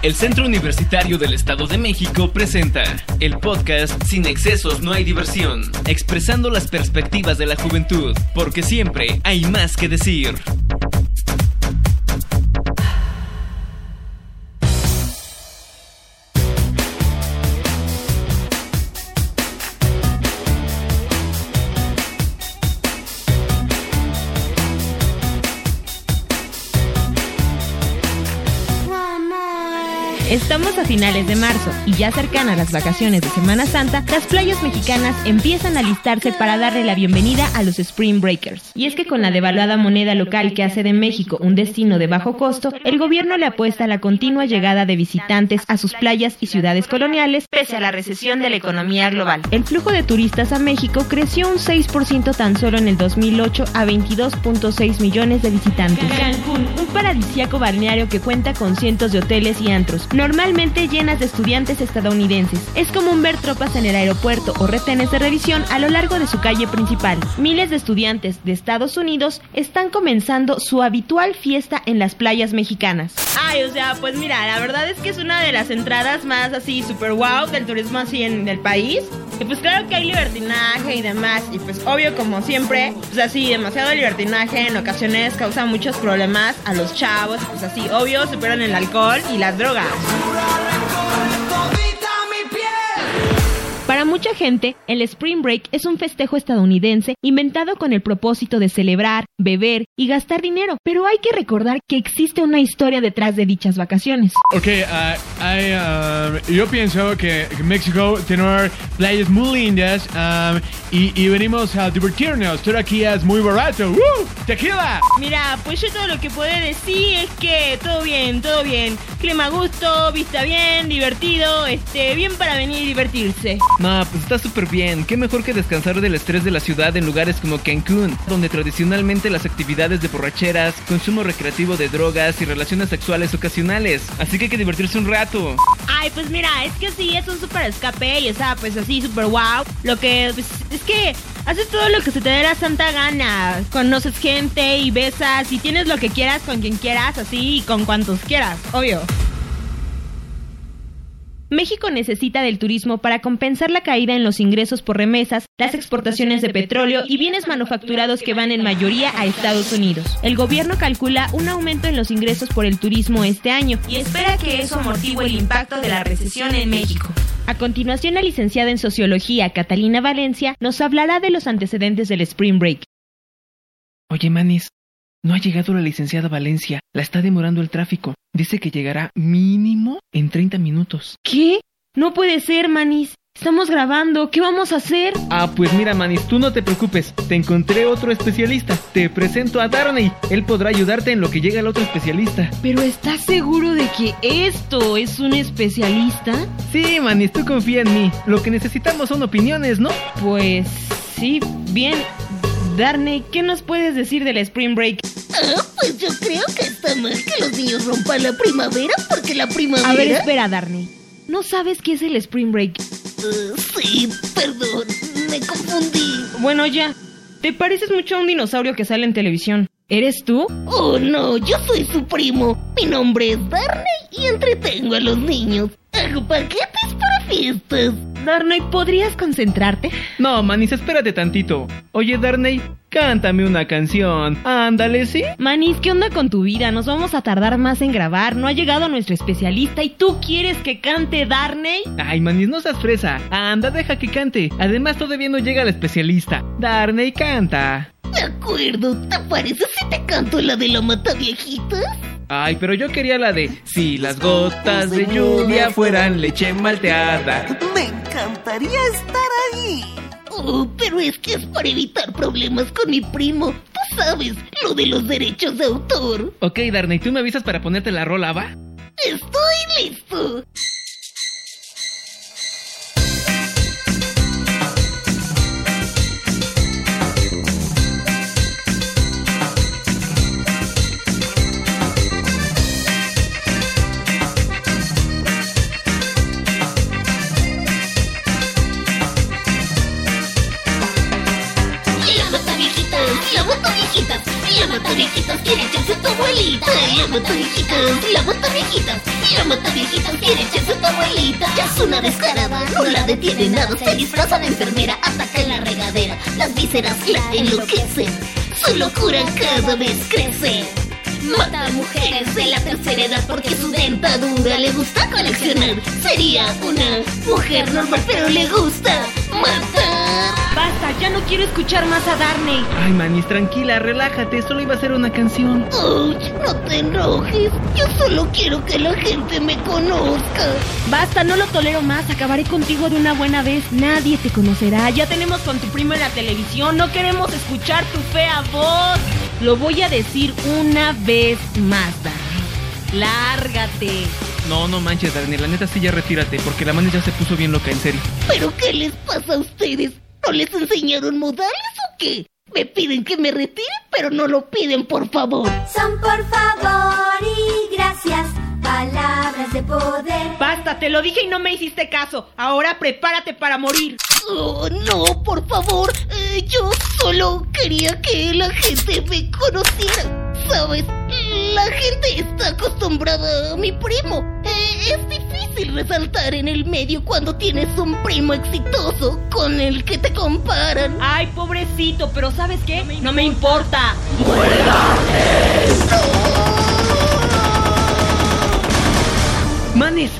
El Centro Universitario del Estado de México presenta el podcast Sin excesos no hay diversión, expresando las perspectivas de la juventud, porque siempre hay más que decir. Estamos a finales de marzo y ya cercana las vacaciones de Semana Santa, las playas mexicanas empiezan a listarse para darle la bienvenida a los Spring Breakers. Y es que con la devaluada moneda local que hace de México un destino de bajo costo, el gobierno le apuesta a la continua llegada de visitantes a sus playas y ciudades coloniales pese a la recesión de la economía global. El flujo de turistas a México creció un 6% tan solo en el 2008 a 22.6 millones de visitantes. Cancún, un paradisíaco balneario que cuenta con cientos de hoteles y antros normalmente llenas de estudiantes estadounidenses. Es común ver tropas en el aeropuerto o retenes de revisión a lo largo de su calle principal. Miles de estudiantes de Estados Unidos están comenzando su habitual fiesta en las playas mexicanas. Ay, o sea, pues mira, la verdad es que es una de las entradas más así super wow del turismo así en el país. Y pues claro que hay libertinaje y demás. Y pues obvio como siempre, pues así demasiado libertinaje en ocasiones causa muchos problemas a los chavos. Pues así, obvio, superan el alcohol y las drogas. natural. Para mucha gente, el Spring Break es un festejo estadounidense inventado con el propósito de celebrar, beber y gastar dinero, pero hay que recordar que existe una historia detrás de dichas vacaciones. Ok, uh, I, um, yo pienso que México tiene playas muy lindas um, y, y, venimos a divertirnos. Todo aquí es muy barato. ¡Woo! ¡Tequila! Mira, pues yo todo lo que puedo decir es que todo bien, todo bien. Clima a gusto, vista bien, divertido, este, bien para venir y divertirse. No, pues está súper bien. Qué mejor que descansar del estrés de la ciudad en lugares como Cancún, donde tradicionalmente las actividades de borracheras, consumo recreativo de drogas y relaciones sexuales ocasionales. Así que hay que divertirse un rato. Ay, pues mira, es que sí, es un súper escape y está pues así súper wow. Lo que pues, es que haces todo lo que se te dé la santa gana. Conoces gente y besas y tienes lo que quieras con quien quieras, así y con cuantos quieras, obvio. México necesita del turismo para compensar la caída en los ingresos por remesas, las exportaciones de petróleo y bienes manufacturados que van en mayoría a Estados Unidos. El gobierno calcula un aumento en los ingresos por el turismo este año y espera que eso amortigue el impacto de la recesión en México. A continuación, la licenciada en Sociología, Catalina Valencia, nos hablará de los antecedentes del Spring Break. Oye, Manis, no ha llegado la licenciada Valencia. La está demorando el tráfico. Dice que llegará mínimo en 30 minutos. ¿Qué? No puede ser, Manis. Estamos grabando. ¿Qué vamos a hacer? Ah, pues mira, Manis, tú no te preocupes. Te encontré otro especialista. Te presento a Darnay. Él podrá ayudarte en lo que llega el otro especialista. Pero ¿estás seguro de que esto es un especialista? Sí, Manis, tú confía en mí. Lo que necesitamos son opiniones, ¿no? Pues sí, bien. Darnay, ¿qué nos puedes decir del Spring Break? Ah, pues yo creo que está mal que los niños rompan la primavera porque la primavera... A ver, espera, Darnay. ¿No sabes qué es el Spring Break? Uh, sí, perdón, me confundí. Bueno, ya. Te pareces mucho a un dinosaurio que sale en televisión. ¿Eres tú? Oh, no, yo soy su primo. Mi nombre es Darnay y entretengo a los niños. Hago paquetes para fiestas. Darnay, ¿podrías concentrarte? No, Manis, espérate tantito. Oye, Darnay, cántame una canción. Ándale, ¿sí? Manis, ¿qué onda con tu vida? Nos vamos a tardar más en grabar. No ha llegado nuestro especialista y tú quieres que cante Darnay. Ay, Manis, no seas fresa. Anda, deja que cante. Además, todavía no llega el especialista. Darnay, canta. De acuerdo, ¿te parece si te canto la de la mata viejita? Ay, pero yo quería la de Si las gotas de lluvia fueran leche malteada. Me encantaría estar ahí. Oh, pero es que es para evitar problemas con mi primo. Tú sabes, lo de los derechos de autor. Ok, Darnay, ¿tú me avisas para ponerte la rola, va? Estoy listo. Abuelita. La mata viejitas, la mata viejitas. La mata viejitas quiere echarse a tu abuelita. Ya es una descarada, no la detiene nada. Se disfraza de enfermera, ataca en la regadera. Las vísceras la enloquecen. Su locura cada vez crece. Mata a mujeres de la tercera edad porque su dentadura le gusta coleccionar. Sería una mujer normal, pero le gusta matar. Basta, ya no quiero escuchar más a Darnay. Ay, Manis, tranquila, relájate, solo iba a ser una canción. Ouch, no te enojes. Yo solo quiero que la gente me conozca. Basta, no lo tolero más. Acabaré contigo de una buena vez. Nadie te conocerá. Ya tenemos con tu primo en la televisión. No queremos escuchar tu fea voz. Lo voy a decir una vez más, Darnay. Lárgate. No, no manches, Darnay, la neta sí ya retírate, porque la Manis ya se puso bien loca, en serio. ¿Pero qué les pasa a ustedes? ¿No les enseñaron modales o qué? Me piden que me retire, pero no lo piden, por favor. Son por favor y gracias, palabras de poder. Basta, te lo dije y no me hiciste caso. Ahora prepárate para morir. Oh, no, por favor. Eh, yo solo quería que la gente me conociera. ¿Sabes? La gente está acostumbrada a mi primo. Eh, es difícil resaltar en el medio cuando tienes un primo exitoso con el que te comparan. Ay, pobrecito, pero ¿sabes qué? No me importa. Manis,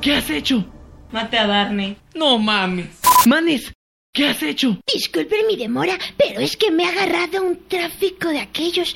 ¿qué has hecho? Mate a Darnay. No mames. Manis, ¿qué has hecho? Disculpen mi demora, pero es que me ha agarrado un tráfico de aquellos.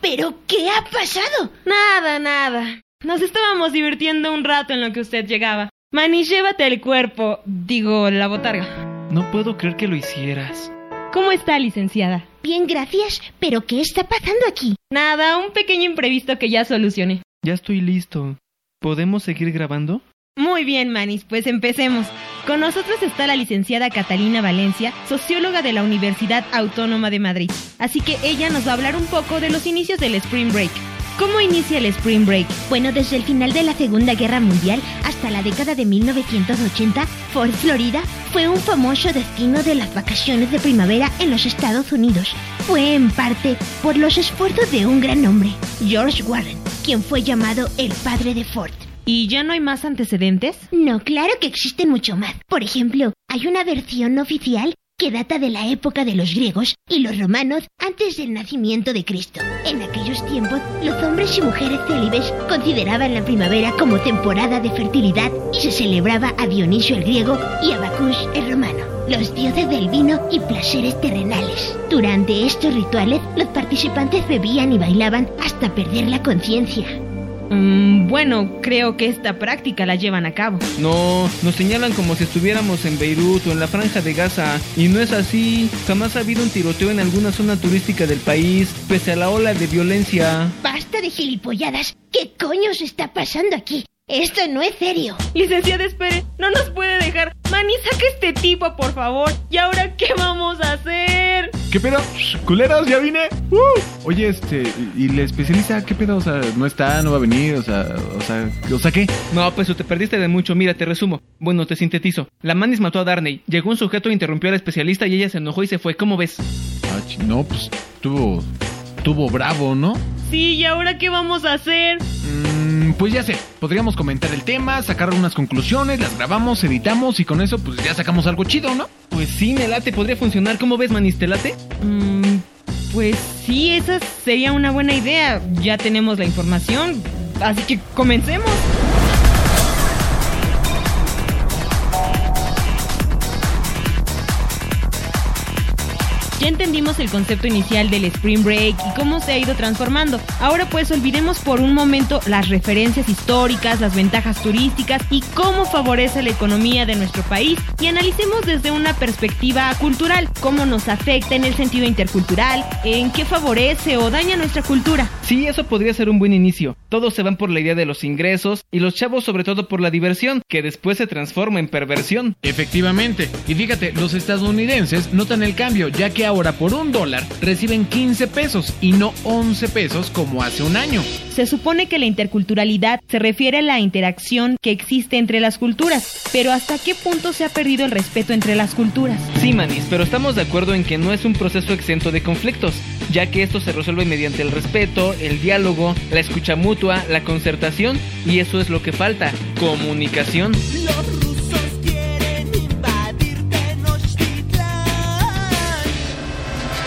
¿Pero qué ha pasado? Nada, nada. Nos estábamos divirtiendo un rato en lo que usted llegaba. Manny, llévate el cuerpo. Digo, la botarga. No puedo creer que lo hicieras. ¿Cómo está, licenciada? Bien, gracias, pero ¿qué está pasando aquí? Nada, un pequeño imprevisto que ya solucioné. Ya estoy listo. ¿Podemos seguir grabando? Muy bien, Manis, pues empecemos. Con nosotros está la licenciada Catalina Valencia, socióloga de la Universidad Autónoma de Madrid. Así que ella nos va a hablar un poco de los inicios del Spring Break. ¿Cómo inicia el Spring Break? Bueno, desde el final de la Segunda Guerra Mundial hasta la década de 1980, Fort Florida fue un famoso destino de las vacaciones de primavera en los Estados Unidos. Fue en parte por los esfuerzos de un gran hombre, George Warren, quien fue llamado el padre de Ford. ¿Y ya no hay más antecedentes? No, claro que existen mucho más. Por ejemplo, hay una versión oficial que data de la época de los griegos y los romanos antes del nacimiento de Cristo. En aquellos tiempos, los hombres y mujeres célibes consideraban la primavera como temporada de fertilidad y se celebraba a Dionisio el griego y a Bacchus el romano, los dioses del vino y placeres terrenales. Durante estos rituales, los participantes bebían y bailaban hasta perder la conciencia. Mm, bueno, creo que esta práctica la llevan a cabo. No, nos señalan como si estuviéramos en Beirut o en la franja de Gaza. Y no es así. Jamás ha habido un tiroteo en alguna zona turística del país, pese a la ola de violencia. Basta de gilipolladas. ¿Qué coño se está pasando aquí? Esto no es serio. Licenciada, espere, no nos puede dejar. Manny, saca este tipo, por favor. ¿Y ahora qué vamos a hacer? ¿Qué pedo? Culeros, ya vine. Uh. Oye, este, ¿y y la especialista qué pedo? O sea, no está, no va a venir, o sea, o sea, o sea, ¿qué? No, pues te perdiste de mucho. Mira, te resumo. Bueno, te sintetizo. La Manis mató a Darnay. Llegó un sujeto, interrumpió al especialista y ella se enojó y se fue. ¿Cómo ves? Ah, no, pues tuvo, tuvo bravo, ¿no? Sí, ¿y ahora qué vamos a hacer? Mm, pues ya sé, podríamos comentar el tema, sacar unas conclusiones, las grabamos, editamos y con eso pues ya sacamos algo chido, ¿no? Pues sí, me late, podría funcionar. ¿Cómo ves, Manis? ¿Te late? Mm, pues sí, esa sería una buena idea. Ya tenemos la información, así que comencemos. Ya entendimos el concepto inicial del Spring Break y cómo se ha ido transformando. Ahora pues olvidemos por un momento las referencias históricas, las ventajas turísticas y cómo favorece la economía de nuestro país y analicemos desde una perspectiva cultural, cómo nos afecta en el sentido intercultural, en qué favorece o daña nuestra cultura. Sí, eso podría ser un buen inicio. Todos se van por la idea de los ingresos y los chavos sobre todo por la diversión, que después se transforma en perversión. Efectivamente, y fíjate, los estadounidenses notan el cambio, ya que ahora ahora por un dólar reciben 15 pesos y no 11 pesos como hace un año. Se supone que la interculturalidad se refiere a la interacción que existe entre las culturas, pero ¿hasta qué punto se ha perdido el respeto entre las culturas? Sí, Manis, pero estamos de acuerdo en que no es un proceso exento de conflictos, ya que esto se resuelve mediante el respeto, el diálogo, la escucha mutua, la concertación, y eso es lo que falta, comunicación.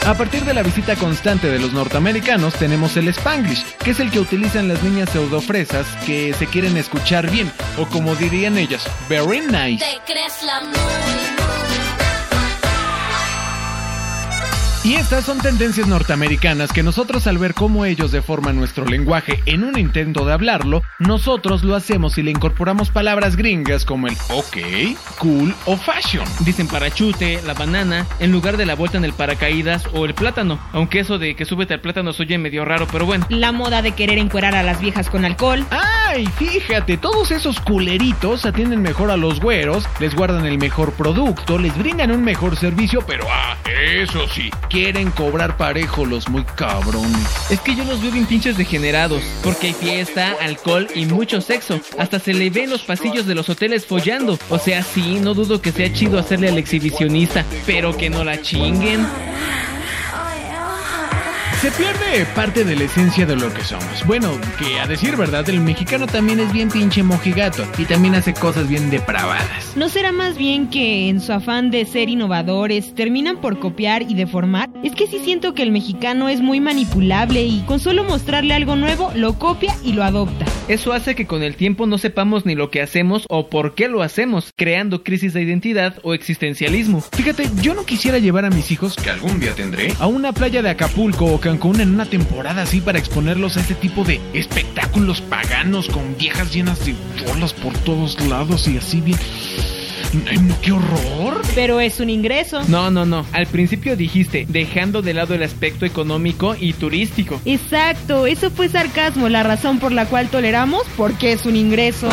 A partir de la visita constante de los norteamericanos tenemos el Spanglish, que es el que utilizan las niñas pseudofresas que se quieren escuchar bien, o como dirían ellas, very nice. Y estas son tendencias norteamericanas que nosotros al ver cómo ellos deforman nuestro lenguaje en un intento de hablarlo, nosotros lo hacemos y le incorporamos palabras gringas como el ok, cool o fashion. Dicen parachute, la banana, en lugar de la vuelta en el paracaídas o el plátano. Aunque eso de que súbete al plátano se oye medio raro, pero bueno. La moda de querer encuerar a las viejas con alcohol. ¡Ay! Fíjate, todos esos culeritos atienden mejor a los güeros, les guardan el mejor producto, les brindan un mejor servicio, pero ah, eso sí, quieren cobrar parejo los muy cabrones. Es que yo los veo bien pinches degenerados, porque hay fiesta, alcohol y mucho sexo. Hasta se le ve en los pasillos de los hoteles follando. O sea, sí, no dudo que sea chido hacerle al exhibicionista, pero que no la chinguen. Se pierde parte de la esencia de lo que somos. Bueno, que a decir verdad, el mexicano también es bien pinche mojigato y también hace cosas bien depravadas. ¿No será más bien que en su afán de ser innovadores terminan por copiar y deformar? Es que sí siento que el mexicano es muy manipulable y con solo mostrarle algo nuevo lo copia y lo adopta. Eso hace que con el tiempo no sepamos ni lo que hacemos o por qué lo hacemos, creando crisis de identidad o existencialismo. Fíjate, yo no quisiera llevar a mis hijos, que algún día tendré, a una playa de Acapulco o Cancún en una temporada así para exponerlos a ese tipo de espectáculos paganos con viejas llenas de bolas por todos lados y así bien... ¡Qué horror! Pero es un ingreso. No, no, no. Al principio dijiste, dejando de lado el aspecto económico y turístico. Exacto, eso fue sarcasmo, la razón por la cual toleramos porque es un ingreso.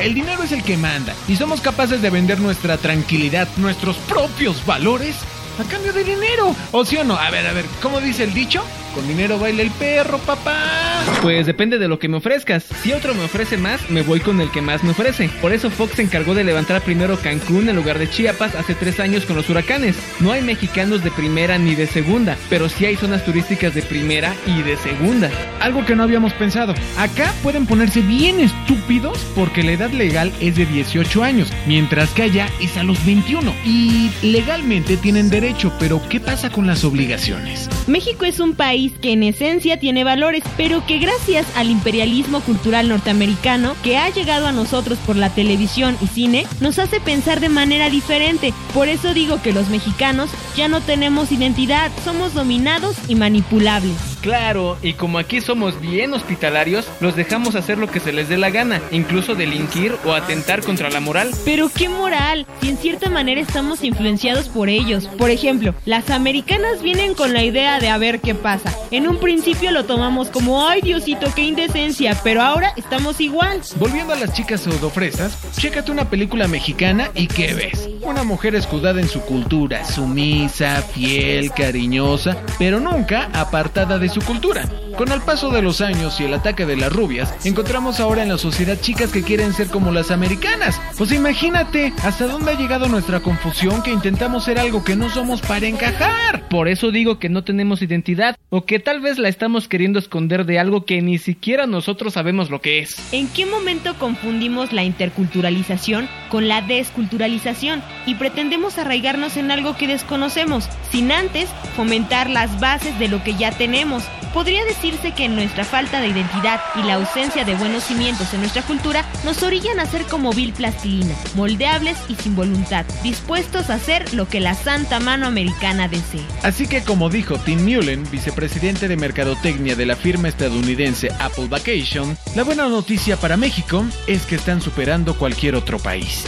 El dinero es el que manda y somos capaces de vender nuestra tranquilidad, nuestros propios valores a cambio de dinero. ¿O sí o no? A ver, a ver, ¿cómo dice el dicho? Con dinero baila el perro, papá. Pues depende de lo que me ofrezcas. Si otro me ofrece más, me voy con el que más me ofrece. Por eso Fox se encargó de levantar primero Cancún en lugar de Chiapas hace tres años con los huracanes. No hay mexicanos de primera ni de segunda, pero sí hay zonas turísticas de primera y de segunda. Algo que no habíamos pensado. Acá pueden ponerse bien estúpidos porque la edad legal es de 18 años, mientras que allá es a los 21. Y legalmente tienen derecho, pero ¿qué pasa con las obligaciones? México es un país que en esencia tiene valores, pero que gracias al imperialismo cultural norteamericano que ha llegado a nosotros por la televisión y cine, nos hace pensar de manera diferente. Por eso digo que los mexicanos ya no tenemos identidad, somos dominados y manipulables. Claro, y como aquí somos bien hospitalarios, los dejamos hacer lo que se les dé la gana, incluso delinquir o atentar contra la moral. Pero qué moral, si en cierta manera estamos influenciados por ellos. Por ejemplo, las americanas vienen con la idea de a ver qué pasa. En un principio lo tomamos como, ay Diosito, qué indecencia, pero ahora estamos igual. Volviendo a las chicas pseudofresas, chécate una película mexicana y ¿qué ves? Una mujer escudada en su cultura, sumisa, fiel, cariñosa, pero nunca apartada de su cultura. Con el paso de los años y el ataque de las rubias, encontramos ahora en la sociedad chicas que quieren ser como las americanas. Pues imagínate hasta dónde ha llegado nuestra confusión que intentamos ser algo que no somos para encajar. Por eso digo que no tenemos identidad o que tal vez la estamos queriendo esconder de algo que ni siquiera nosotros sabemos lo que es. ¿En qué momento confundimos la interculturalización con la desculturalización y pretendemos arraigarnos en algo que desconocemos, sin antes fomentar las bases de lo que ya tenemos? Podría decirse que nuestra falta de identidad y la ausencia de buenos cimientos en nuestra cultura nos orillan a ser como vil plastilina, moldeables y sin voluntad, dispuestos a hacer lo que la santa mano americana desee. Así que como dijo Tim Mullen, vicepresidente de Mercadotecnia de la firma estadounidense Apple Vacation, la buena noticia para México es que están superando cualquier otro país.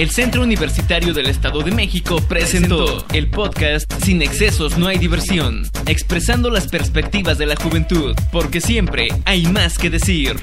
El Centro Universitario del Estado de México presentó el podcast Sin excesos no hay diversión, expresando las perspectivas de la juventud, porque siempre hay más que decir.